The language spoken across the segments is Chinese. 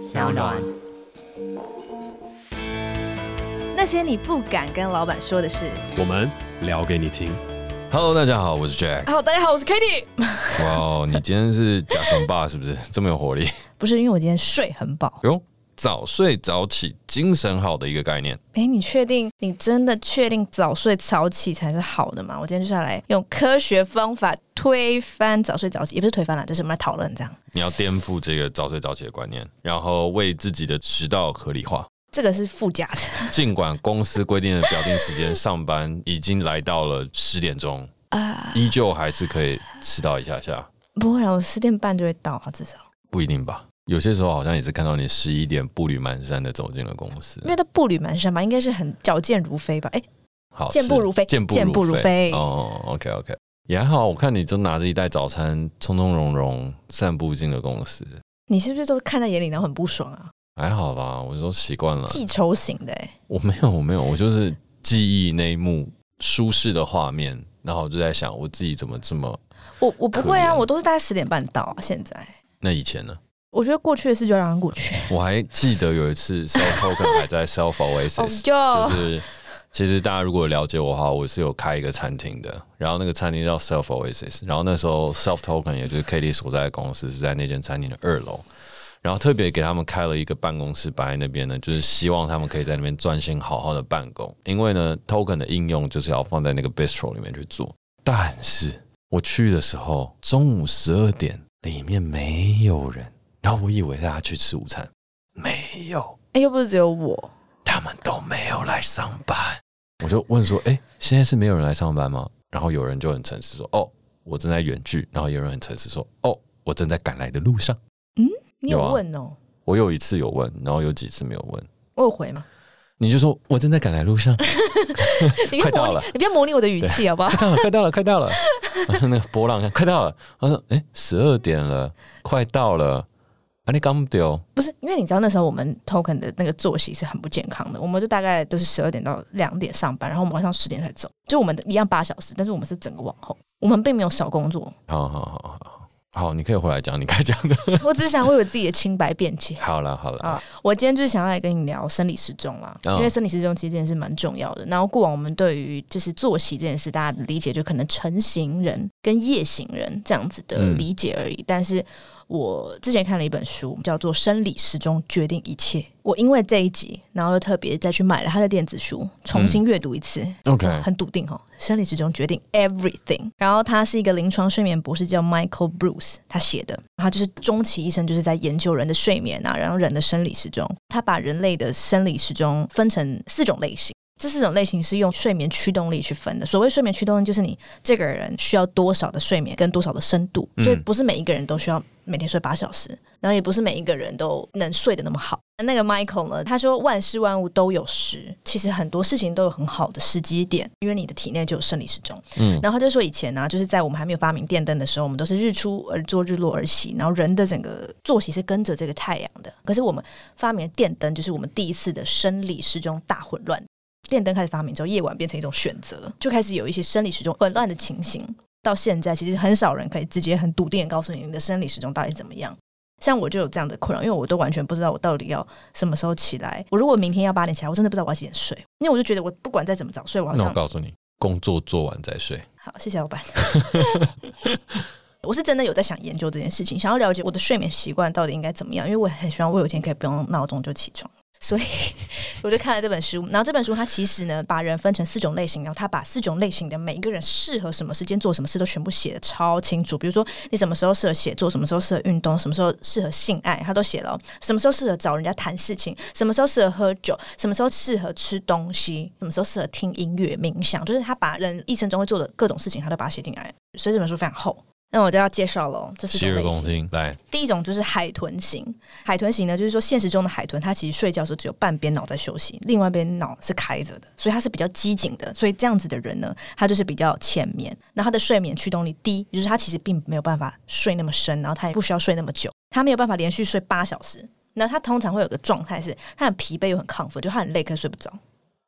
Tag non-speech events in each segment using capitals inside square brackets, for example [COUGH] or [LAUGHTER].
小暖。那些你不敢跟老板说的事，我们聊给你听。Hello，大家好，我是 Jack。好，大家好，我是 Kitty。哇，你今天是假熊爸是不是？这么有活力？[LAUGHS] 不是，因为我今天睡很饱。哟，早睡早起，精神好的一个概念。哎，你确定？你真的确定早睡早起才是好的吗？我今天就下来用科学方法推翻早睡早起，也不是推翻了，就是我们来讨论这样。你要颠覆这个早睡早起的观念，然后为自己的迟到合理化。这个是附加的。尽管公司规定的表定时间上班已经来到了十点钟啊，依旧还是可以迟到一下下。不会啊，我十点半就会到啊，至少。不一定吧？有些时候好像也是看到你十一点步履蹒跚的走进了公司。因为他步履蹒跚吧，应该是很矫健如飞吧？哎，好，健步如飞，健步如飞。哦，OK OK，也还好。我看你就拿着一袋早餐，从从容容散步进了公司。你是不是都看在眼里，然后很不爽啊？还好吧，我都习惯了。记仇型的，我没有，我没有，我就是记忆那一幕舒适的画面，然后我就在想，我自己怎么这么……我我不会啊，我都是大概十点半到啊。现在那以前呢？我觉得过去的事就让它过去。我还记得有一次，Self Token [LAUGHS] 还在 Self Oasis，就是其实大家如果了解我的话，我是有开一个餐厅的，然后那个餐厅叫 Self Oasis，然后那时候 Self Token 也就是 Katie 所在的公司是在那间餐厅的二楼。然后特别给他们开了一个办公室摆在那边呢，就是希望他们可以在那边专心好好的办公。因为呢，token 的应用就是要放在那个 bistro 里面去做。但是我去的时候，中午十二点，里面没有人。然后我以为大家去吃午餐，没有。哎，又不是只有我，他们都没有来上班。我就问说：“哎，现在是没有人来上班吗？”然后有人就很诚实说：“哦，我正在远距。”然后有人很诚实说：“哦，我正在赶来的路上。”嗯。你有问哦？我有一次有问，然后有几次没有问。我有回吗？你就说我正在赶来路上，[LAUGHS] 你快到了，你不要模拟我的语气好不好？[LAUGHS] 快到了，快到了，快到了！[LAUGHS] 那个波浪，快到了。他说：“哎，十二点了，快到了。”啊，你刚丢？不是，因为你知道那时候我们 token 的那个作息是很不健康的，我们就大概都是十二点到两点上班，然后我们晚上十点才走，就我们的一样八小时，但是我们是整个往后，我们并没有少工作。好好好好。好，你可以回来讲你该讲的。我只是想为我自己的清白辩解。[LAUGHS] 好了好了啊，我今天就是想要来跟你聊生理时钟啦，哦、因为生理时钟其实这件事蛮重要的。然后过往我们对于就是作息这件事，大家的理解就可能成型人跟夜行人这样子的理解而已，嗯、但是。我之前看了一本书，叫做《生理时钟决定一切》。我因为这一集，然后又特别再去买了他的电子书，重新阅读一次。嗯、OK，很笃定哦，《生理时钟决定 Everything》。然后他是一个临床睡眠博士，叫 Michael Bruce，他写的。他就是终其一生就是在研究人的睡眠啊，然后人的生理时钟。他把人类的生理时钟分成四种类型。这四种类型是用睡眠驱动力去分的。所谓睡眠驱动力，就是你这个人需要多少的睡眠跟多少的深度。所以不是每一个人都需要每天睡八小时，然后也不是每一个人都能睡得那么好。那个 Michael 呢，他说万事万物都有时，其实很多事情都有很好的时机点，因为你的体内就有生理时钟。嗯，然后他就说以前呢、啊，就是在我们还没有发明电灯的时候，我们都是日出而作，日落而息，然后人的整个作息是跟着这个太阳的。可是我们发明电灯，就是我们第一次的生理时钟大混乱。电灯开始发明之后，夜晚变成一种选择，就开始有一些生理时钟混乱的情形。到现在，其实很少人可以直接很笃定的告诉你你的生理时钟到底怎么样。像我就有这样的困扰，因为我都完全不知道我到底要什么时候起来。我如果明天要八点起来，我真的不知道我要几点睡，因为我就觉得我不管再怎么早睡，我好像……那我告诉你，工作做完再睡。好，谢谢老板。[LAUGHS] 我是真的有在想研究这件事情，想要了解我的睡眠习惯到底应该怎么样，因为我很希望我有一天可以不用闹钟就起床。所以 [LAUGHS] 我就看了这本书，然后这本书它其实呢，把人分成四种类型，然后它把四种类型的每一个人适合什么时间做什么事都全部写得超清楚。比如说你什么时候适合写作，什么时候适合运动，什么时候适合性爱，他都写了。什么时候适合找人家谈事情，什么时候适合喝酒，什么时候适合吃东西，什么时候适合听音乐、冥想，就是他把人一生中会做的各种事情，他都把它写进来。所以这本书非常厚。那我就要介绍喽，这是洗耳恭听。来，第一种就是海豚型。海豚型呢，就是说现实中的海豚，它其实睡觉的时候只有半边脑在休息，另外一边脑是开着的，所以它是比较机警的。所以这样子的人呢，他就是比较浅眠。那他的睡眠驱动力低，就是他其实并没有办法睡那么深，然后他也不需要睡那么久，他没有办法连续睡八小时。那他通常会有个状态是，他很疲惫又很亢奋，就他很累，可是睡不着。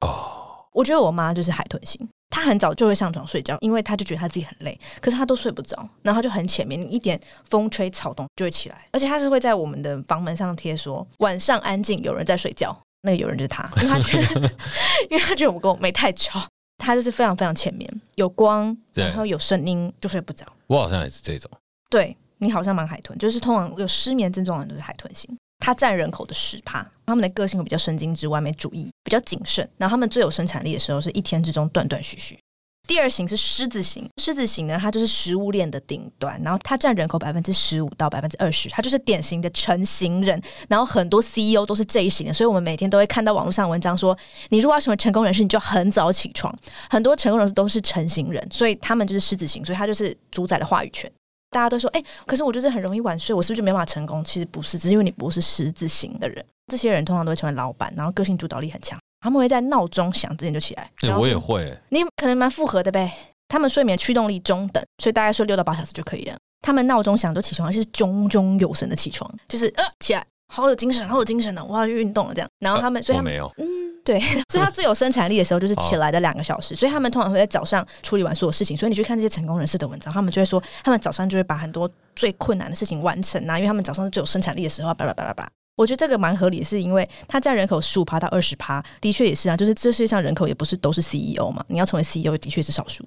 哦，我觉得我妈就是海豚型。他很早就会上床睡觉，因为他就觉得他自己很累，可是他都睡不着，然后他就很浅眠，你一点风吹草动就会起来，而且他是会在我们的房门上贴说晚上安静，有人在睡觉，那个有人就是他，[LAUGHS] 因为他觉得，[LAUGHS] 因为他觉得我跟我妹太吵，他就是非常非常浅眠，有光，然后有声音就睡不着。我好像也是这种，对，你好像蛮海豚，就是通常有失眠症状的人都是海豚型。他占人口的十趴，他们的个性会比较神经质、完美主义，比较谨慎。然后他们最有生产力的时候是一天之中断断续续。第二型是狮子型，狮子型呢，它就是食物链的顶端，然后它占人口百分之十五到百分之二十，它就是典型的成型人。然后很多 CEO 都是这一型的，所以我们每天都会看到网络上文章说，你如果要成为成功人士，你就很早起床。很多成功人士都是成型人，所以他们就是狮子型，所以他就是主宰了话语权。大家都说，哎、欸，可是我就是很容易晚睡，我是不是就没办法成功？其实不是，只是因为你不是十字型的人。这些人通常都会成为老板，然后个性主导力很强。他们会在闹钟响之前就起来。欸、我也会。你可能蛮复合的呗。他们睡眠驱动力中等，所以大概睡六到八小时就可以了。他们闹钟响就起床，而且是炯炯有神的起床，就是呃起来，好有精神，好有精神的，我要去运动了这样。然后他们，呃、所以他们没有，嗯。对，[LAUGHS] 所以他最有生产力的时候就是起来的两个小时，所以他们通常会在早上处理完所有事情。所以你去看这些成功人士的文章，他们就会说，他们早上就会把很多最困难的事情完成啊，因为他们早上是最有生产力的时候。叭叭叭叭叭，我觉得这个蛮合理，是因为他占人口十五趴到二十趴，的确也是啊，就是这世界上人口也不是都是 CEO 嘛，你要成为 CEO 的确是少数。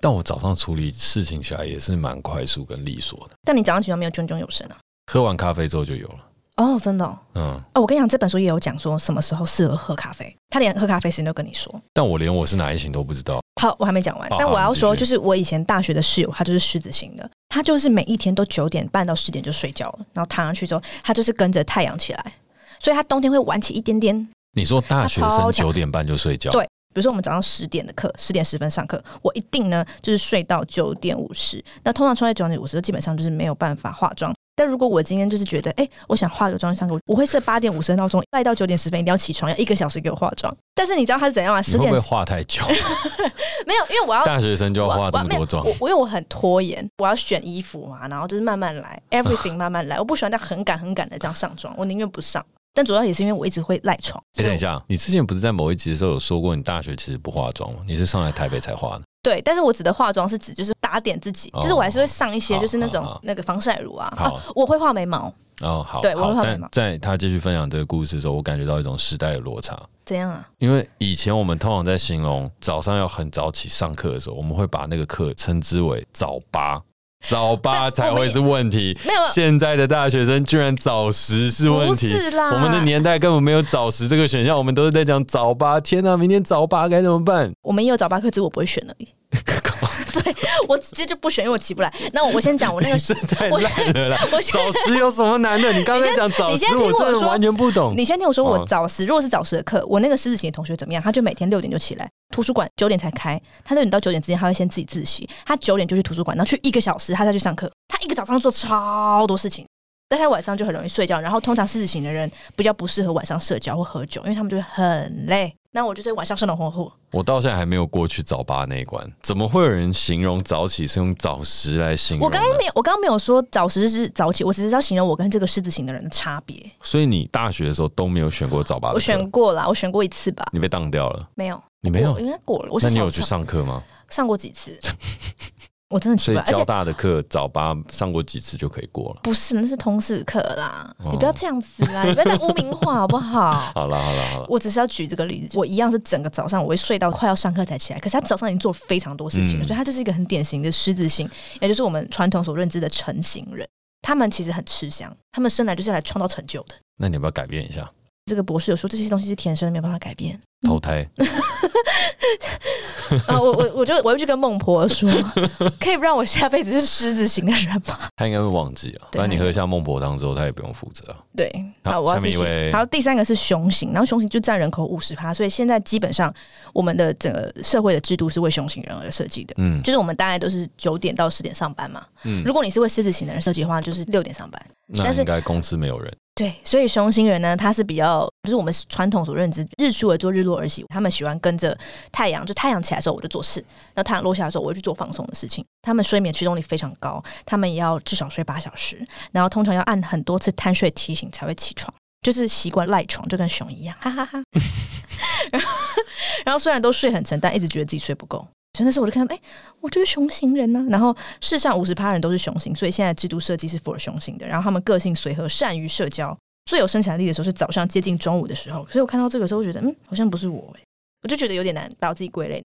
但我早上处理事情起来也是蛮快速跟利索的。但你早上起床没有炯炯有神啊？喝完咖啡之后就有了。哦，真的，哦，嗯，哦，我跟你讲，这本书也有讲说什么时候适合喝咖啡，他连喝咖啡时间都跟你说。但我连我是哪一型都不知道。好，我还没讲完，但我要说，就是我以前大学的室友，他就是狮子型的，他就是每一天都九点半到十点就睡觉了，然后躺上去之后，他就是跟着太阳起来，所以他冬天会晚起一点点。你说大学生九点半就睡觉？对，比如说我们早上十点的课，十点十分上课，我一定呢就是睡到九点五十。那通常穿在九点五十，基本上就是没有办法化妆。但如果我今天就是觉得，哎、欸，我想化个妆上课，我会设八点五十的闹钟，赖到九点十分一定要起床，要一个小时给我化妆。但是你知道他是怎样吗？十点会不会化太久？[LAUGHS] 没有，因为我要大学生就要化这么多妆。我我因为我很拖延，我要选衣服嘛，然后就是慢慢来，[LAUGHS] everything 慢慢来。我不喜欢在很赶很赶的这样上妆，我宁愿不上。但主要也是因为我一直会赖床。哎、欸，等一下，你之前不是在某一集的时候有说过，你大学其实不化妆吗？你是上来台北才化的？对，但是我指的化妆是指就是打点自己，哦、就是我还是会上一些就是那种那个防晒乳啊，啊，我会画眉毛。哦，好，对，我会画眉毛。在他继续分享这个故事的时候，我感觉到一种时代的落差。怎样啊？因为以前我们通常在形容早上要很早起上课的时候，我们会把那个课称之为早八。早八才会是问题，没有。现在的大学生居然早十是问题，不是啦。我们的年代根本没有早十这个选项，我们都是在讲早八。天哪，明天早八该怎么办？我们也有早八课，只是我不会选而已。[LAUGHS] 对，我直接就不选，因为我起不来。那我先讲我那个 [LAUGHS] 是太烂了啦。我 [LAUGHS] 早十有什么难的？你刚才讲早十，我真的完全不懂。你先听我说，我早十，如果是早十的课，我那个狮子型的同学怎么样？他就每天六点就起来，图书馆九点才开，他六点到九点之间他会先自己自习，他九点就去图书馆，然后去一个小时，他再去上课。他一个早上做超多事情，但他晚上就很容易睡觉。然后通常狮子型的人比较不适合晚上社交或喝酒，因为他们就会很累。那我就是晚上生龙活虎。我到现在还没有过去早八那一关，怎么会有人形容早起是用早十来形容？我刚刚没有，我刚刚没有说早十是早起，我只是要形容我跟这个狮子型的人的差别。所以你大学的时候都没有选过早八？我选过了，我选过一次吧。你被当掉了？没有，你没有，应该过了。我那你有去上课吗？上过几次。[LAUGHS] 我真的奇怪，所以交大的课早八上过几次就可以过了？不是，那是通识课啦，哦。你不要这样子啦，你不要再污名化 [LAUGHS] 好不好？好了好了好了，我只是要举这个例子。我一样是整个早上我会睡到快要上课才起来，可是他早上已经做了非常多事情了，嗯，所以他就是一个很典型的狮子型，也就是我们传统所认知的成型人。他们其实很吃香，他们生来就是来创造成就的。那你要不要改变一下？这个博士有说这些东西是天生的，没有办法改变。投胎。[LAUGHS] 啊，我我我就我又去跟孟婆说，[LAUGHS] 可以不让我下辈子是狮子型的人吗？[LAUGHS] 他应该会忘记啊，不然你喝下孟婆汤之后，他也不用负责。对，好，我要继续。好，第三个是熊型，然后熊型就占人口五十趴，所以现在基本上我们的整个社会的制度是为熊型人而设计的。嗯，就是我们大概都是九点到十点上班嘛。嗯，如果你是为狮子型的人设计的话，就是六点上班。那应该公司没有人。对，所以熊星人呢，他是比较，就是我们传统所认知，日出而作，日落而息。他们喜欢跟着太阳，就太阳起来的时候我就做事，那太阳落下的时候我就去做放松的事情。他们睡眠驱动力非常高，他们也要至少睡八小时，然后通常要按很多次贪睡提醒才会起床，就是习惯赖床，就跟熊一样，哈哈哈哈。[LAUGHS] 然后，[LAUGHS] 然后虽然都睡很沉，但一直觉得自己睡不够。所以那时候我就看到，哎、我就是熊型人呢、然后世上五十趴人都是熊型，所以现在制度设计是 for 熊型的。然后他们个性随和，善于社交，最有生产力的时候是早上接近中午的时候。所以我看到这个时候，觉得嗯，好像不是我、欸，我就觉得有点难把我自己归类。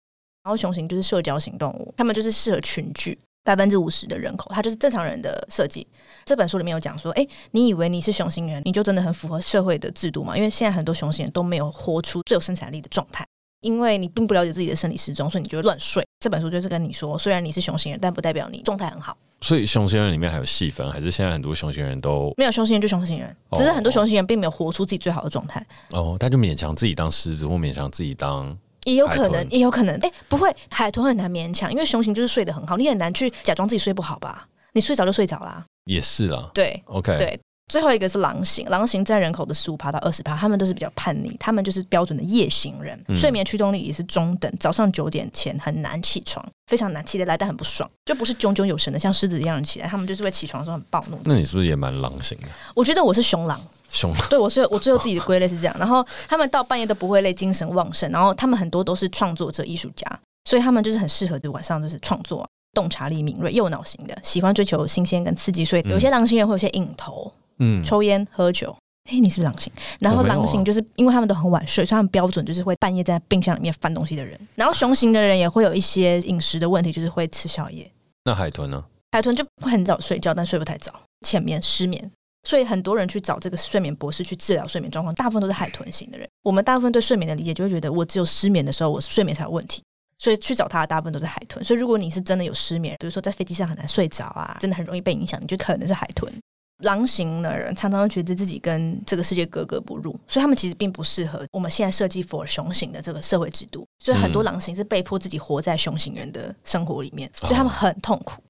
然后熊型就是社交型动物，他们就是适合群聚，百分之五十的人口，它就是正常人的设计。这本书里面有讲说，哎，你以为你是熊型人，你就真的很符合社会的制度吗？因为现在很多熊型人都没有活出最有生产力的状态，因为你并不了解自己的生理时钟，所以你就会乱睡。这本书就是跟你说，虽然你是雄性人，但不代表你状态很好。所以雄性人里面还有细分，还是现在很多雄性人都没有雄性人就雄性人，只是很多雄性人并没有活出自己最好的状态。哦，他就勉强自己当狮子，或勉强自己当。也有可能，也有可能，哎，不会，海豚很难勉强，因为雄性就是睡得很好，你很难去假装自己睡不好吧？你睡着就睡着啦。也是啦。对，OK，对，最后一个是狼型，狼型占人口的十五趴到二十趴，他们都是比较叛逆，他们就是标准的夜行人，嗯、睡眠驱动力也是中等，早上九点前很难起床，非常难起得来，但很不爽，就不是炯炯有神的，像狮子一样起来，他们就是会起床的时候很暴怒。那你是不是也蛮狼型的？我觉得我是熊狼。熊对我是，我最后自己的归类是这样。然后他们到半夜都不会累，精神旺盛。然后他们很多都是创作者、艺术家，所以他们就是很适合就晚上就是创作，洞察力敏锐、右脑型的，喜欢追求新鲜跟刺激。所以有些狼型人会有些瘾头，嗯，抽烟喝酒。哎、欸，你是不是狼性？然后狼性就是因为他们都很晚睡，所以他们标准就是会半夜在冰箱里面翻东西的人。然后熊型的人也会有一些饮食的问题，就是会吃宵夜。那海豚呢？海豚就会很早睡觉，但睡不太早，浅眠、失眠。所以很多人去找这个睡眠博士去治疗睡眠状况，大部分都是海豚型的人。我们大部分对睡眠的理解就会觉得，我只有失眠的时候，我睡眠才有问题。所以去找他的大部分都是海豚。所以如果你是真的有失眠，比如说在飞机上很难睡着啊，真的很容易被影响，你就可能是海豚。狼型的人常常会觉得自己跟这个世界格格不入，所以他们其实并不适合我们现在设计 for 熊型的这个社会制度。所以很多狼型是被迫自己活在熊型人的生活里面，所以他们很痛苦。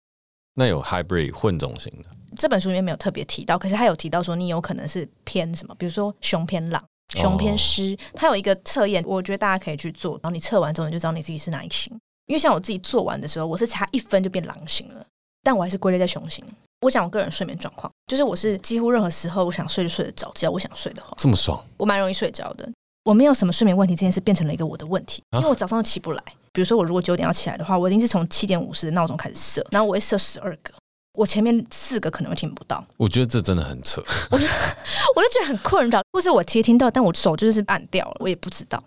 那有 hybrid 混种型的，这本书里面没有特别提到，可是他有提到说你有可能是偏什么，比如说熊偏狼、熊偏狮。他有一个测验，我觉得大家可以去做，然后你测完之后你就知道你自己是哪一型。因为像我自己做完的时候，我是差一分就变狼型了，但我还是归类在雄性。我讲我个人睡眠状况，就是我是几乎任何时候我想睡就睡得着，只要我想睡的话，这么爽，我蛮容易睡着的。我没有什么睡眠问题，这件事变成了一个我的问题，因为我早上都起不来。比如说我如果九点要起来的话，我一定是从七点五十的闹钟开始设，然后我会设十二个。我前面四个可能会听不到，我觉得这真的很扯，我就 [LAUGHS] 我就觉得很困扰，或是我其实听到，但我手就是按掉了，我也不知道。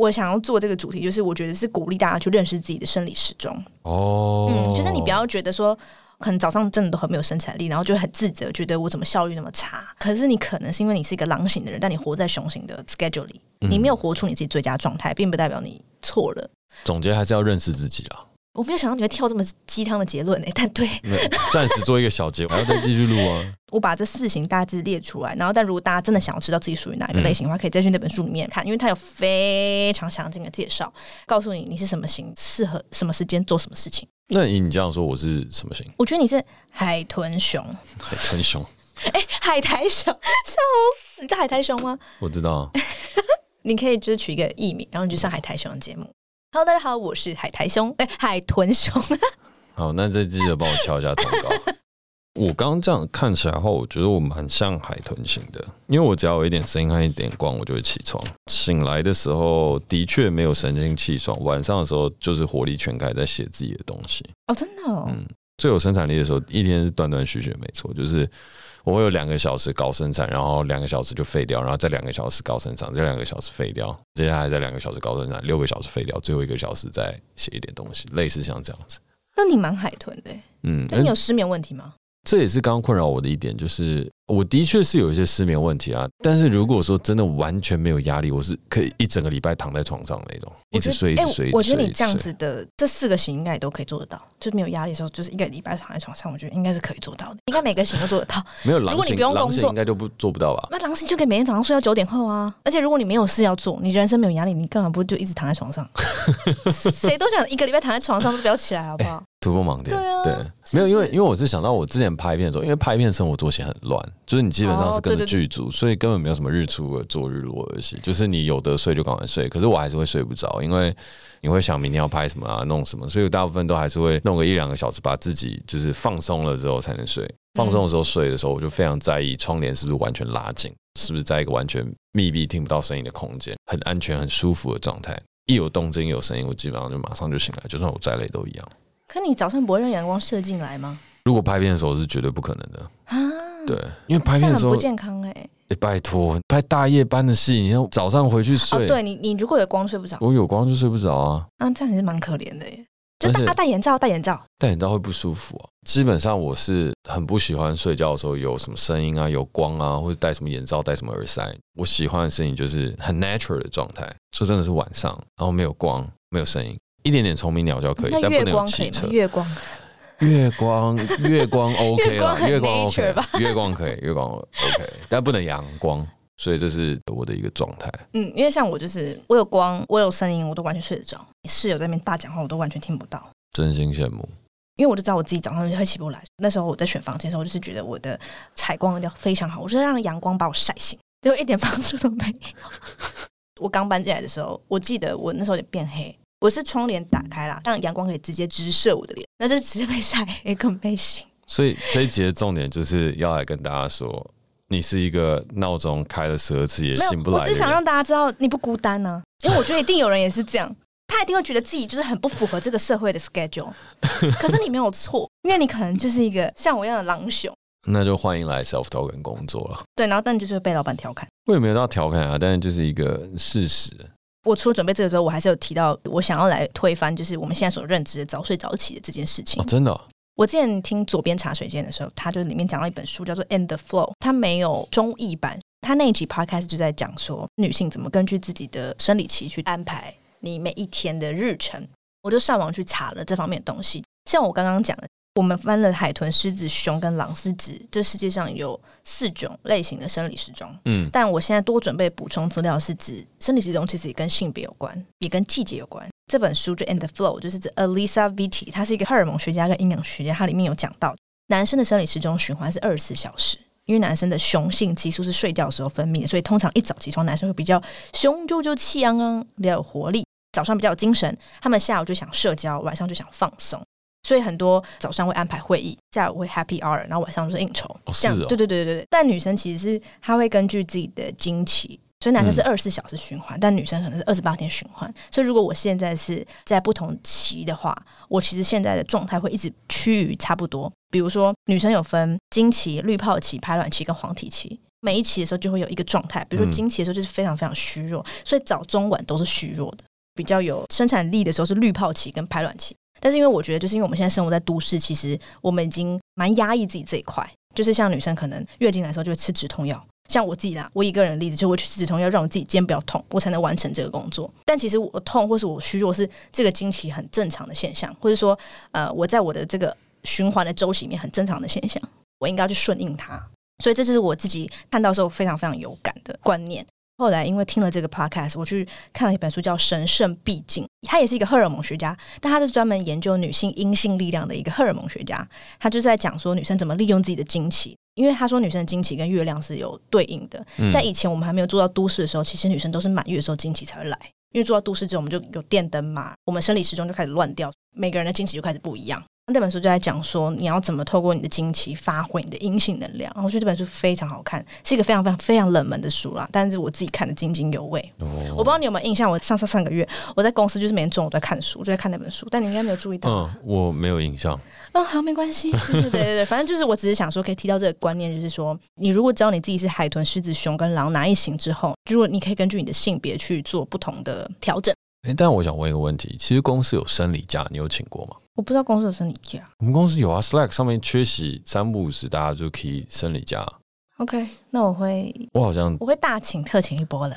我想要做这个主题，就是我觉得是鼓励大家去认识自己的生理时钟。哦，嗯，就是你不要觉得说，可能早上真的都很没有生产力，然后就很自责，觉得我怎么效率那么差。可是你可能是因为你是一个狼型的人，但你活在熊型的 schedule 里，你没有活出你自己最佳状态，并不代表你错了。总结还是要认识自己啦。我没有想到你会跳这么鸡汤的结论呢、欸，但对，暂时做一个小结，我要再继续录啊。[LAUGHS] 我把这四型大致列出来，然后但如果大家真的想要知道自己属于哪一个类型的话，嗯、可以再去那本书里面看，因为它有非常详尽的介绍，告诉你你是什么型，适合什么时间做什么事情。那以你这样说，我是什么型？我觉得你是海豚熊。海豚熊？[LAUGHS] 哎、欸，海苔熊，笑死！你知道海苔熊吗？我知道。[LAUGHS] 你可以就是取一个艺名，然后你去上海苔熊的节目。Hello，大家好，我是海苔兄，哎、欸，海豚熊。好，那再记得帮我敲一下通告。[LAUGHS] 我刚刚这样看起来的话，我觉得我蛮像海豚型的，因为我只要有一点声音和一点光，我就会起床。醒来的时候的确没有神清气爽，晚上的时候就是活力全开，在写自己的东西。哦，真的哦。嗯，最有生产力的时候，一天是断断续续，没错，就是。我会有两个小时高生产，然后两个小时就废掉，然后再两个小时高生产，再两个小时废掉，接下来再两个小时高生产，六个小时废掉，最后一个小时再写一点东西，类似像这样子。那你蛮海豚的，嗯，那你有失眠问题吗？这也是刚刚困扰我的一点，就是。我的确是有一些失眠问题啊，但是如果说真的完全没有压力，我是可以一整个礼拜躺在床上那种，一直睡，一直睡。我觉得你这样子的这四个型应该也都可以做得到，就是没有压力的时候，就是一个礼拜躺在床上，我觉得应该是可以做到的，应该每个型都做得到。没有狼型，如果你不用工作，应该就不做不到吧？那狼型就可以每天早上睡到九点后啊，而且如果你没有事要做，你人生没有压力，你干嘛不就一直躺在床上？[LAUGHS] 谁都想一个礼拜躺在床上都不要起来，好不好？突破盲点，对啊，对，没有，因为因为我是想到我之前拍片的时候，因为拍片生活作息很乱，就是你基本上是跟着剧组，哦、对对对，所以根本没有什么日出而作日落而息，就是你有得睡就赶快睡。可是我还是会睡不着，因为你会想明天要拍什么啊，弄什么，所以大部分都还是会弄个一两个小时，把自己就是放松了之后才能睡。放松的时候睡的时候，我就非常在意窗帘是不是完全拉紧，是不是在一个完全密闭、听不到声音的空间，很安全、很舒服的状态。一有动静、有声音，我基本上就马上就醒来，就算我再累都一样。可你早上不会让阳光射进来吗？如果拍片的时候是绝对不可能的啊！对，因为拍片的时候不健康哎、拜托，拍大夜班的戏，你要早上回去睡。哦，对你，你如果有光睡不着，我有光就睡不着啊。啊，这样也是蛮可怜的耶。就戴戴眼罩，戴眼罩，戴眼罩会不舒服啊。基本上我是很不喜欢睡觉的时候有什么声音啊，有光啊，或者戴什么眼罩、戴什么耳塞。我喜欢的声音就是很 natural 的状态。说真的是晚上，然后没有光，没有声音，一点点虫鸣鸟叫可以，但不能有汽车。月光。月光，月光 [LAUGHS] OK 了，月光 OK，月光可以，月光 OK，但不能阳光，所以这是我的一个状态。嗯，因为像我就是我有光，我有声音，我都完全睡得着。室友在那边大讲话，我都完全听不到。真心羡慕，因为我就知道我自己早上会起不来。那时候我在选房间的时候，我就是觉得我的采光一定要非常好，我就是让阳光把我晒醒，结果一点帮助都没有。我刚搬进来的时候，我记得我那时候有点变黑。我是窗帘打开啦，让阳光可以直接直射我的脸，那就直接被晒，也 [LAUGHS] 更被醒。所以这一集的重点就是要来跟大家说，你是一个闹钟开了十二次也醒不来。我只想让大家知道你不孤单呢、啊，因为我觉得一定有人也是这样，他一定会觉得自己就是很不符合这个社会的 schedule。[LAUGHS] 可是你没有错，因为你可能就是一个像我一样的狼熊。那就欢迎来 Self Token 工作了。对，然后但你就是被老板调侃。我也没有到调侃啊，但是就是一个事实。我除了准备这个之后，我还是有提到我想要来推翻，就是我们现在所认知的早睡早起的这件事情。哦，真的哦？我之前听左边茶水间的时候，他就里面讲到一本书叫做《In the Flow》，他没有中译版。他那一集 Podcast 就在讲说，女性怎么根据自己的生理期去安排你每一天的日程。我就上网去查了这方面的东西，像我刚刚讲的。我们翻了海豚、狮子、熊跟狼是指这世界上有四种类型的生理时钟。嗯，但我现在多准备补充资料是指生理时钟其实也跟性别有关，也跟季节有关。这本书就《And the Flow》，就是指 Alisa Vitti，他是一个荷尔蒙学家跟营养学家，它里面有讲到男生的生理时钟循环是二十四小时，因为男生的雄性激素是睡觉的时候分泌的，所以通常一早起床男生会比较雄赳赳、气昂昂，比较有活力，早上比较有精神，他们下午就想社交，晚上就想放松。所以很多早上会安排会议，下午会 Happy Hour，然后晚上就是应酬，哦、这样。是哦、对对对对对。但女生其实是她会根据自己的经期，所以男生是二十四小时循环，嗯、但女生可能是二十八天循环。所以如果我现在是在不同期的话，我其实现在的状态会一直趋于差不多。比如说女生有分经期、滤泡期、排卵期跟黄体期，每一期的时候就会有一个状态。比如说经期的时候就是非常非常虚弱，所以早中晚都是虚弱的。比较有生产力的时候是滤泡期跟排卵期。但是因为我觉得，就是因为我们现在生活在都市，其实我们已经蛮压抑自己这一块。就是像女生可能月经来的时候就会吃止痛药，像我自己啦，我一个人的例子，就会去吃止痛药，让我自己肩不要痛，我才能完成这个工作。但其实我痛或是我虚弱是这个经期很正常的现象，或者说呃我在我的这个循环的周期里面很正常的现象，我应该要去顺应它。所以这就是我自己看到时候非常非常有感的观念。后来因为听了这个 podcast，我去看了一本书，叫《神圣毕竟》，他也是一个荷尔蒙学家，但他是专门研究女性阴性力量的一个荷尔蒙学家。他就在讲说女生怎么利用自己的经期，因为他说女生的经期跟月亮是有对应的。在以前我们还没有做到都市的时候，其实女生都是满月的时候经期才会来，因为做到都市之后，我们就有电灯嘛，我们生理时钟就开始乱掉，每个人的经期就开始不一样。这本书就在讲说，你要怎么透过你的经期发挥你的阴性能量。然后我觉得这本书非常好看，是一个非常非常非常冷门的书啦，但是我自己看得津津有味。哦、我不知道你有没有印象，我上上上个月我在公司就是每天中午都在看书，就在看那本书，但你应该没有注意到。嗯，我没有印象。嗯，好，没关系。[LAUGHS] 对对对对，反正就是我只是想说，可以提到这个观念，就是说，你如果知道你自己是海豚、狮子、熊跟狼哪一型之后，如果你可以根据你的性别去做不同的调整。哎，但我想问一个问题，其实公司有生理假，你有请过吗？我不知道公司有生理假。我们公司有啊，Slack 上面缺席三不五时，大家就可以生理假。OK，那我会，我好像我会大请特请一波了，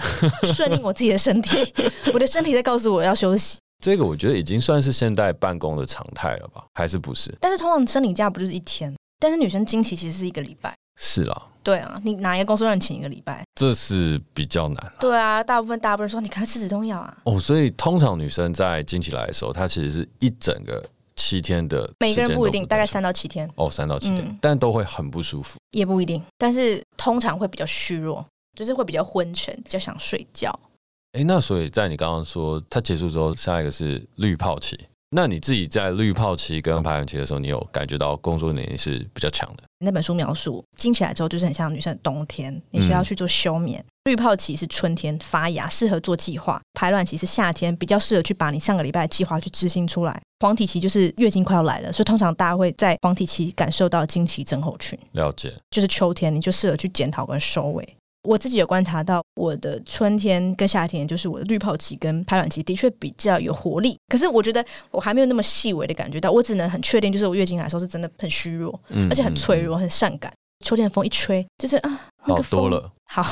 顺应我自己的身体，[LAUGHS] 我的身体在告诉我要休息。这个我觉得已经算是现代办公的常态了吧？还是不是？但是通常生理假不就是一天？但是女生经期其实是一个礼拜。是啦。对啊，你哪一个公司让你请一个礼拜？这是比较难。对啊，大部分大部分说你赶快吃止痛药啊。哦，所以通常女生在经期来的时候，她其实是一整个。七天的，每个人不一定，大概三到七天。哦，三到七天，嗯、但都会很不舒服。也不一定，但是通常会比较虚弱，就是会比较昏沉，比较想睡觉。哎，那所以在你刚刚说它结束之后，下一个是滤泡期。那你自己在滤泡期跟排卵期的时候，你有感觉到工作能力是比较强的？那本书描述经起来之后，就是很像女生的冬天，你需要去做休眠。滤、嗯、泡期是春天发芽，适合做计划；排卵期是夏天，比较适合去把你上个礼拜的计划去执行出来。黄体期就是月经快要来了，所以通常大家会在黄体期感受到经期症候群。了解，就是秋天，你就适合去检讨跟收尾。我自己有观察到，我的春天跟夏天，就是我的滤泡期跟排卵期，的确比较有活力。可是我觉得我还没有那么细微的感觉到，我只能很确定，就是我月经来的时候是真的很虚弱，嗯，而且很脆弱，很善感。秋天的风一吹，就是啊，那个多了。好。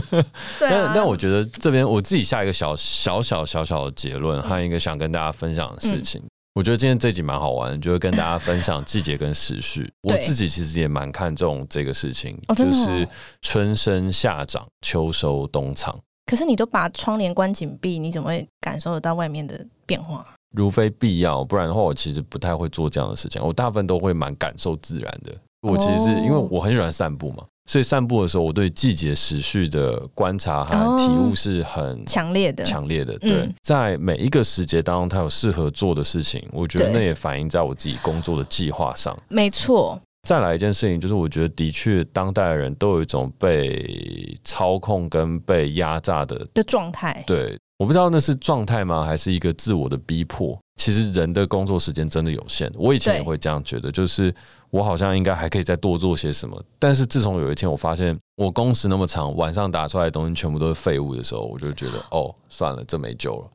[LAUGHS] 但但我觉得这边我自己下一个小小小小小的结论，还有一个想跟大家分享的事情。嗯我觉得今天这集蛮好玩，就会跟大家分享季节跟时序。[LAUGHS] 我自己其实也蛮看重这个事情，就是春生夏长，秋收冬藏。可是你都把窗帘关紧闭，你怎么会感受得到外面的变化？如非必要，不然的话，我其实不太会做这样的事情。我大部分都会蛮感受自然的。我其实是因为我很喜欢散步嘛。所以散步的时候，我对季节时序的观察和体悟是很强烈的。强烈的，对，在每一个时节当中，它有适合做的事情，我觉得那也反映在我自己工作的计划上。没错。再来一件事情，就是我觉得的确，当代的人都有一种被操控跟被压榨的的状态。对，我不知道那是状态吗，还是一个自我的逼迫？其实人的工作时间真的有限，我以前也会这样觉得，就是我好像应该还可以再多做些什么。但是自从有一天我发现我工时那么长，晚上打出来的东西全部都是废物的时候，我就觉得哦，算了，这没救了。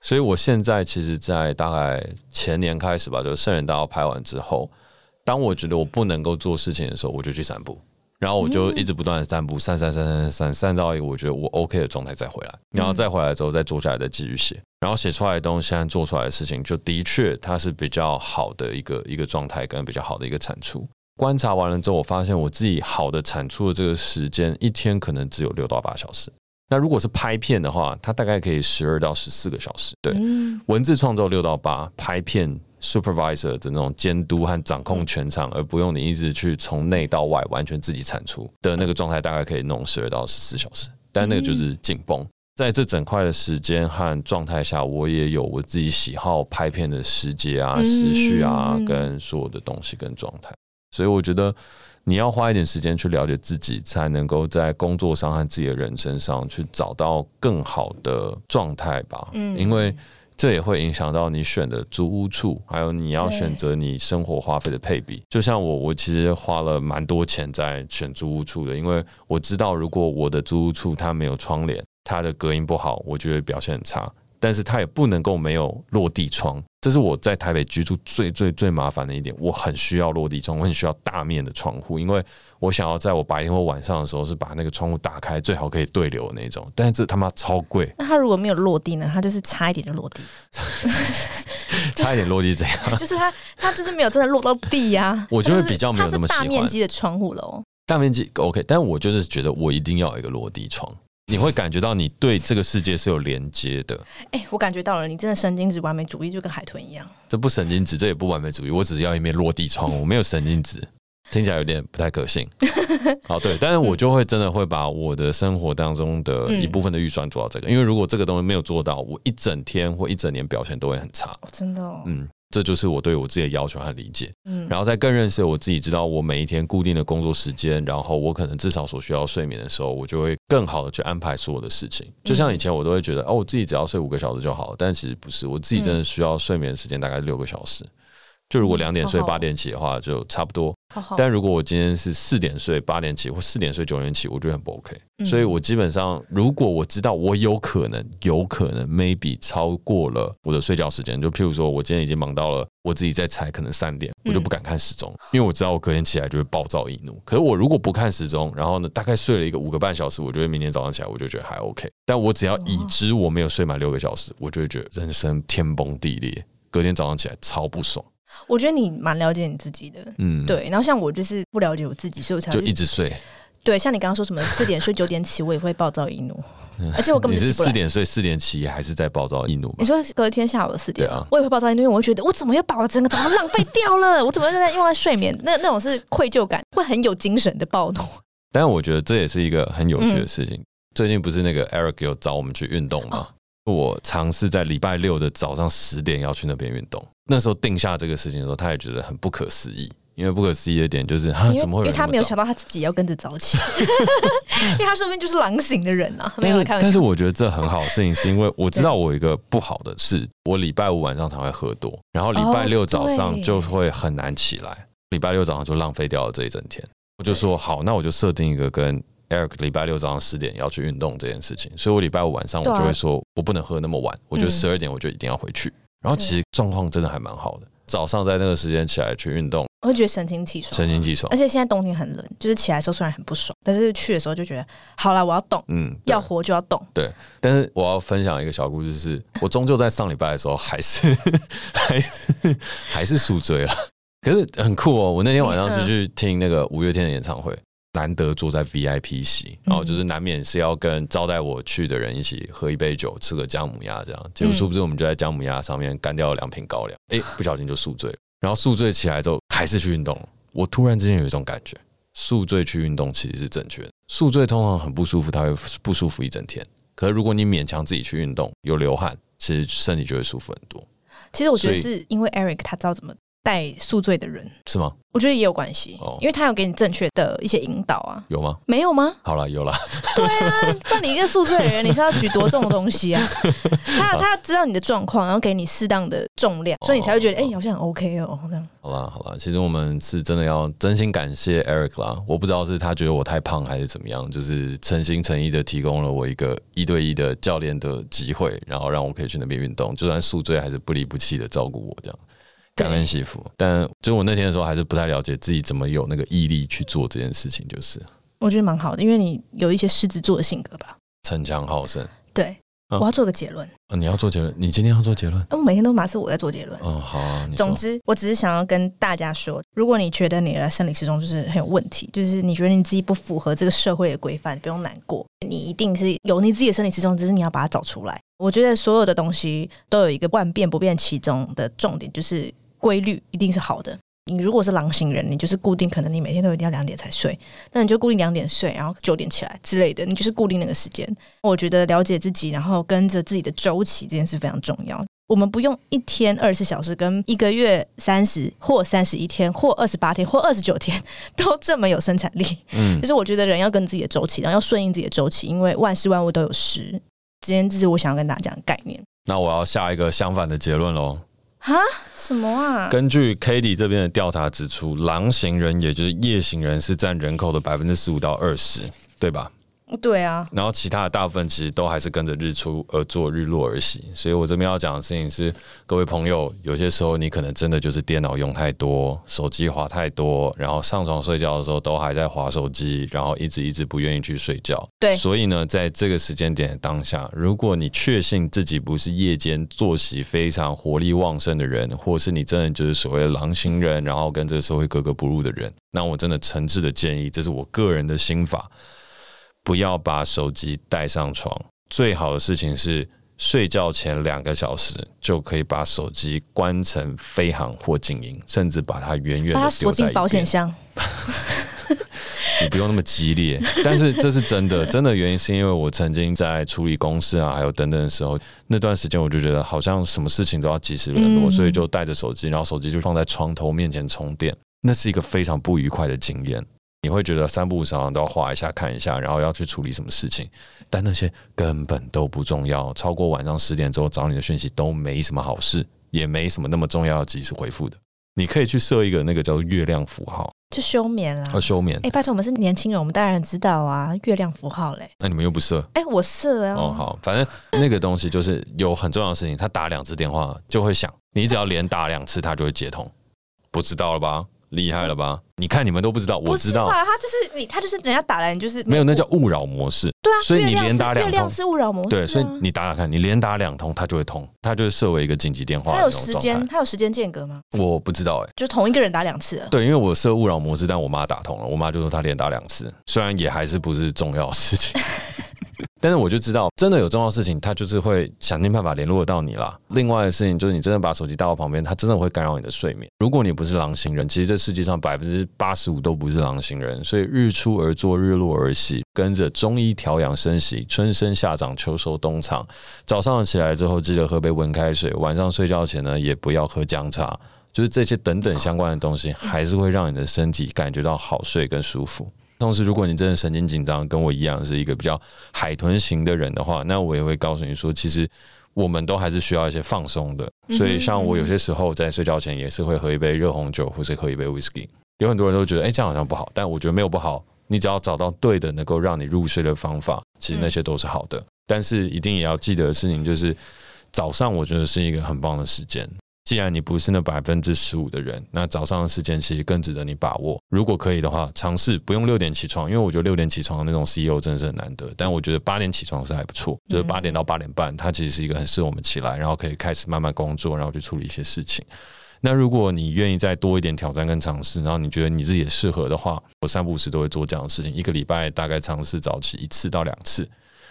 所以我现在其实，在大概前年开始吧，就圣人大道拍完之后，当我觉得我不能够做事情的时候，我就去散步。然后我就一直不断的散步，散散散散散散到一个我觉得我 OK 的状态再回来，然后再回来之后再坐下来再继续写，然后写出来的东西，现在做出来的事情，就的确它是比较好的一个一个状态跟比较好的一个产出。观察完了之后，我发现我自己好的产出的这个时间，一天可能只有六到八小时。那如果是拍片的话，它大概可以十二到十四个小时。对，文字创作六到八，拍片。Supervisor 的那种监督和掌控全场，而不用你一直去从内到外完全自己产出的那个状态，大概可以弄十二到十四小时。但那个就是紧绷，在这整块的时间和状态下，我也有我自己喜好拍片的时节啊、时序啊，跟所有的东西跟状态。所以我觉得你要花一点时间去了解自己，才能够在工作上和自己的人生上去找到更好的状态吧。嗯，因为。这也会影响到你选的租屋处，还有你要选择你生活花费的配比。就像我，我其实花了蛮多钱在选租屋处的，因为我知道如果我的租屋处它没有窗帘，它的隔音不好，我觉得表现很差。但是它也不能够没有落地窗，这是我在台北居住最最最麻烦的一点。我很需要落地窗，我很需要大面的窗户，因为我想要在我白天或晚上的时候是把那个窗户打开，最好可以对流的那种。但是这他妈超贵。那它如果没有落地呢？它就是差一点就落地，[LAUGHS] 差一点落地怎样？就是它它就是没有真的落到地呀、啊。我就会比较没有那么喜欢大面积的窗户了哦。大面积 OK，但我就是觉得我一定要有一个落地窗。你会感觉到你对这个世界是有连接的。哎、欸，我感觉到了，你真的神经质完美主义，就跟海豚一样。这不神经质，这也不完美主义，我只是要一面落地窗，我没有神经质，听起来有点不太可信。[LAUGHS] 好，对，但是我就会真的会把我的生活当中的一部分的预算做到这个，嗯、因为如果这个东西没有做到，我一整天或一整年表现都会很差。哦、真的、哦，嗯。这就是我对我自己的要求和理解，嗯，然后再更认识我自己，知道我每一天固定的工作时间，然后我可能至少所需要睡眠的时候，我就会更好的去安排所有的事情。就像以前我都会觉得，哦，我自己只要睡五个小时就好，但其实不是，我自己真的需要睡眠的时间大概六个小时。就如果两点睡八点起的话，就差不多。但如果我今天是四点睡八点起，或四点睡九点起，我觉得很不 OK。所以我基本上，如果我知道我有可能，有可能 maybe 超过了我的睡觉时间，就譬如说我今天已经忙到了，我自己在猜可能三点，我就不敢看时钟，因为我知道我隔天起来就会暴躁易怒。可是我如果不看时钟，然后呢，大概睡了一个五个半小时，我觉得明天早上起来我就觉得还 OK。但我只要已知我没有睡满六个小时，我就会觉得人生天崩地裂，隔天早上起来超不爽。我觉得你蛮了解你自己的，嗯，对。然后像我就是不了解我自己，所以我才就一直睡。对，像你刚刚说什么四点睡九点起，我也会暴躁易怒。而且我根本你是四点睡四点起，还是在暴躁易怒？你说隔天下午的四点，啊，我也会暴躁易怒，因为我会觉得我怎么又把我整个早上浪费掉了？我怎么又在用在睡眠？那那种是愧疚感，会很有精神的暴怒。但是我觉得这也是一个很有趣的事情。嗯、最近不是那个 Eric 有找我们去运动吗？哦我尝试在礼拜六的早上十点要去那边运动。那时候定下这个事情的时候，他也觉得很不可思议。因为不可思议的点就是，他怎么会？因为他没有想到他自己要跟着早起，[LAUGHS] 因为他说不定就是狼型的人啊。没有看。但是我觉得这很好的事情，是因为我知道我有一个不好的事，我礼拜五晚上才会喝多，然后礼拜六早上就会很难起来，礼拜六早上就浪费掉了这一整天。我就说好，那我就设定一个跟 Eric 礼拜六早上十点要去运动这件事情，所以我礼拜五晚上我就会说我不能喝那么晚，我觉得十二点我就一定要回去。然后其实状况真的还蛮好的。早上在那个时间起来去运动，我会觉得神清气爽，神清气爽。而且现在冬天很冷，就是起来的时候虽然很不爽，但是去的时候就觉得好了，我要动，嗯，要活就要动。对，但是我要分享一个小故事是，是我终究在上礼拜的时候还是 [LAUGHS] 还是还是宿醉了。可是很酷哦，我那天晚上是去听那个五月天的演唱会。难得坐在 VIP 席，然后就是难免是要跟招待我去的人一起喝一杯酒，吃个姜母鸭这样。结果殊不知我们就在姜母鸭上面干掉了两瓶高粱，哎，不小心就宿醉了。然后宿醉起来之后还是去运动。我突然之间有一种感觉，宿醉去运动其实是正确的。宿醉通常很不舒服，它会不舒服一整天。可是如果你勉强自己去运动，有流汗，其实身体就会舒服很多。其实我觉得是因为 Eric 他知道怎么。带宿醉的人是吗？我觉得也有关系，哦，因为他有给你正确的一些引导啊。有吗？没有吗？好了，有了。[LAUGHS] 对啊，那你一个宿醉的人，你是要举多重的东西啊？[LAUGHS] 他他知道你的状况，然后给你适当的重量，所以你才会觉得哎，好像很 OK 哦。这样。好了好了，其实我们是真的要真心感谢 Eric 啦。我不知道是他觉得我太胖还是怎么样，就是诚心诚意的提供了我一个一对一的教练的机会，然后让我可以去那边运动，就算宿醉还是不离不弃的照顾我这样。感恩惜福，但就我那天的时候，还是不太了解自己怎么有那个毅力去做这件事情。就是我觉得蛮好的，因为你有一些狮子座的性格吧，逞强好胜。对，我要做个结论。啊，你要做结论？你今天要做结论？我每天都马是我在做结论。哦，好啊。总之，我只是想要跟大家说，如果你觉得你的生理时钟就是很有问题，就是你觉得你自己不符合这个社会的规范，不用难过，你一定是有你自己的生理时钟，只是你要把它找出来。我觉得所有的东西都有一个万变不变其中的重点，就是。规律一定是好的。你如果是狼型人，你就是固定，可能你每天都一定要两点才睡，那你就固定两点睡，然后九点起来之类的，你就是固定那个时间。我觉得了解自己，然后跟着自己的周期这件事非常重要。我们不用一天二十四小时，跟一个月三十或三十一天或二十八天或二十九天都这么有生产力。嗯，就是我觉得人要跟自己的周期，然后要顺应自己的周期，因为万事万物都有时。今天这是我想要跟大家讲的概念。那我要下一个相反的结论喽。啊？什么啊？根据 Katie 这边的调查指出，狼型人也就是夜行人是占人口的百分之十五到二十，对吧？对啊，然后其他的大部分其实都还是跟着日出而作，日落而息。所以我这边要讲的事情是，各位朋友，有些时候你可能真的就是电脑用太多，手机滑太多，然后上床睡觉的时候都还在滑手机，然后一直一直不愿意去睡觉。对，所以呢，在这个时间点的当下，如果你确信自己不是夜间作息非常活力旺盛的人，或是你真的就是所谓的狼型人，然后跟这个社会格格不入的人，那我真的诚挚的建议，这是我个人的心法。不要把手机带上床。最好的事情是睡觉前两个小时就可以把手机关成飞行或静音，甚至把它远远的锁进保险箱。你不用那么激烈，但是这是真的。真的原因是因为我曾经在处理公事啊，还有等等的时候，那段时间我就觉得好像什么事情都要及时联络，所以就带着手机，然后手机就放在床头面前充电。那是一个非常不愉快的经验。你会觉得三不五时都要画一下看一下，然后要去处理什么事情，但那些根本都不重要。超过晚上十点之后找你的讯息都没什么好事，也没什么那么重要要及时回复的。你可以去设一个那个叫做月亮符号，就休眠啊，要休眠。哎，拜托，我们是年轻人，我们当然知道啊，月亮符号嘞。那你们又不设？哎，我设啊。哦，好，反正那个东西就是有很重要的事情，他打两次电话就会响，你只要连打两次，他就会接通。不知道了吧？厉害了吧？你看你们都不知道，我知道。啊他就是你，他就是人家打来，你就是没有，那叫勿扰模式。对啊，所以你连打两通，月亮是勿扰模式。对，所以你打打看，你连打两通，它就会通，它就会设为一个紧急电话。它有时间，它有时间间隔吗？我不知道哎，就同一个人打两次。对，因为我设勿扰模式，但我妈打通了，我妈就说她连打两次，虽然也还是不是重要事情。[LAUGHS] 但是我就知道，真的有重要事情，他就是会想尽办法联络到你啦。另外的事情就是，你真的把手机带到旁边，他真的会干扰你的睡眠。如果你不是狼型人，其实这世界上百分之八十五都不是狼型人，所以日出而作，日落而息，跟着中医调养生息，春生夏长，秋收冬藏。早上起来之后，记得喝杯温开水；晚上睡觉前呢，也不要喝姜茶。就是这些等等相关的东西，还是会让你的身体感觉到好睡跟舒服。同时，如果你真的神经紧张，跟我一样是一个比较海豚型的人的话，那我也会告诉你说，其实我们都还是需要一些放松的。所以，像我有些时候在睡觉前也是会喝一杯热红酒，或是喝一杯 whisky。有很多人都觉得，哎，这样好像不好，但我觉得没有不好。你只要找到对的能够让你入睡的方法，其实那些都是好的。但是一定也要记得的事情就是，早上我觉得是一个很棒的时间。既然你不是那百分之十五的人，那早上的时间其实更值得你把握。如果可以的话，尝试不用六点起床，因为我觉得六点起床的那种 CEO 真的是很难得。但我觉得八点起床是还不错，就是八点到八点半，它其实是一个很适合我们起来，然后可以开始慢慢工作，然后去处理一些事情。那如果你愿意再多一点挑战跟尝试，然后你觉得你自己也适合的话，我三不五时都会做这样的事情，一个礼拜大概尝试早起一次到两次。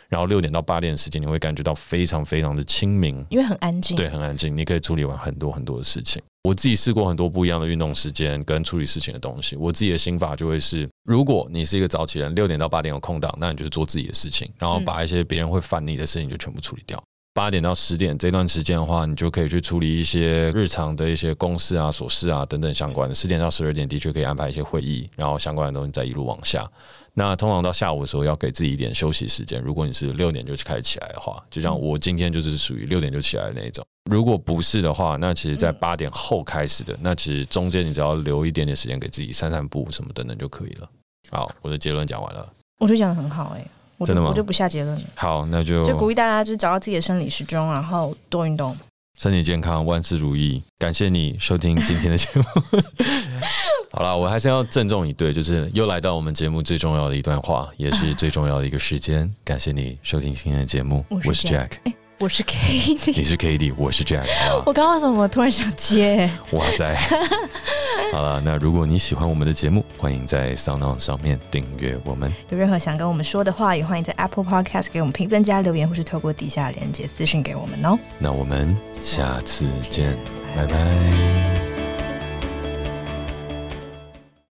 然后六点到八点的时间，你会感觉到非常非常的清明，因为很安静。对，很安静，你可以处理完很多很多的事情。我自己试过很多不一样的运动时间跟处理事情的东西。我自己的心法就会是：如果你是一个早起人，六点到八点有空档，那你就做自己的事情，然后把一些别人会烦你的事情就全部处理掉。八点到十点这段时间的话，你就可以去处理一些日常的一些公事啊、琐事啊等等相关的。十点到十二点的确可以安排一些会议，然后相关的东西再一路往下。那通常到下午的时候要给自己一点休息时间。如果你是六点就开始起来的话，就像我今天就是属于六点就起来的那一种。如果不是的话，那其实在八点后开始的，那其实中间你只要留一点点时间给自己散散步什么等等就可以了。好，我的结论讲完了。我觉得讲的很好哎、欸，真的吗？我就不下结论了。好，那就就鼓励大家就是找到自己的生理时钟，然后多运动，身体健康，万事如意。感谢你收听今天的节目。[LAUGHS] 好了，我还是要郑重以对，就是又来到我们节目最重要的一段话，也是最重要的一个时间。感谢你收听今天的节目，我是 Jack，我是 Cady，你是 Cady，我是 Jack。我刚刚为什么我突然想接？哇塞！[LAUGHS] 好了，那如果你喜欢我们的节目，欢迎在 SoundOn 上面订阅我们。有任何想跟我们说的话，也欢迎在 Apple Podcast 给我们评分加留言，或是透过底下连接私讯给我们哦。那我们下次见，拜拜。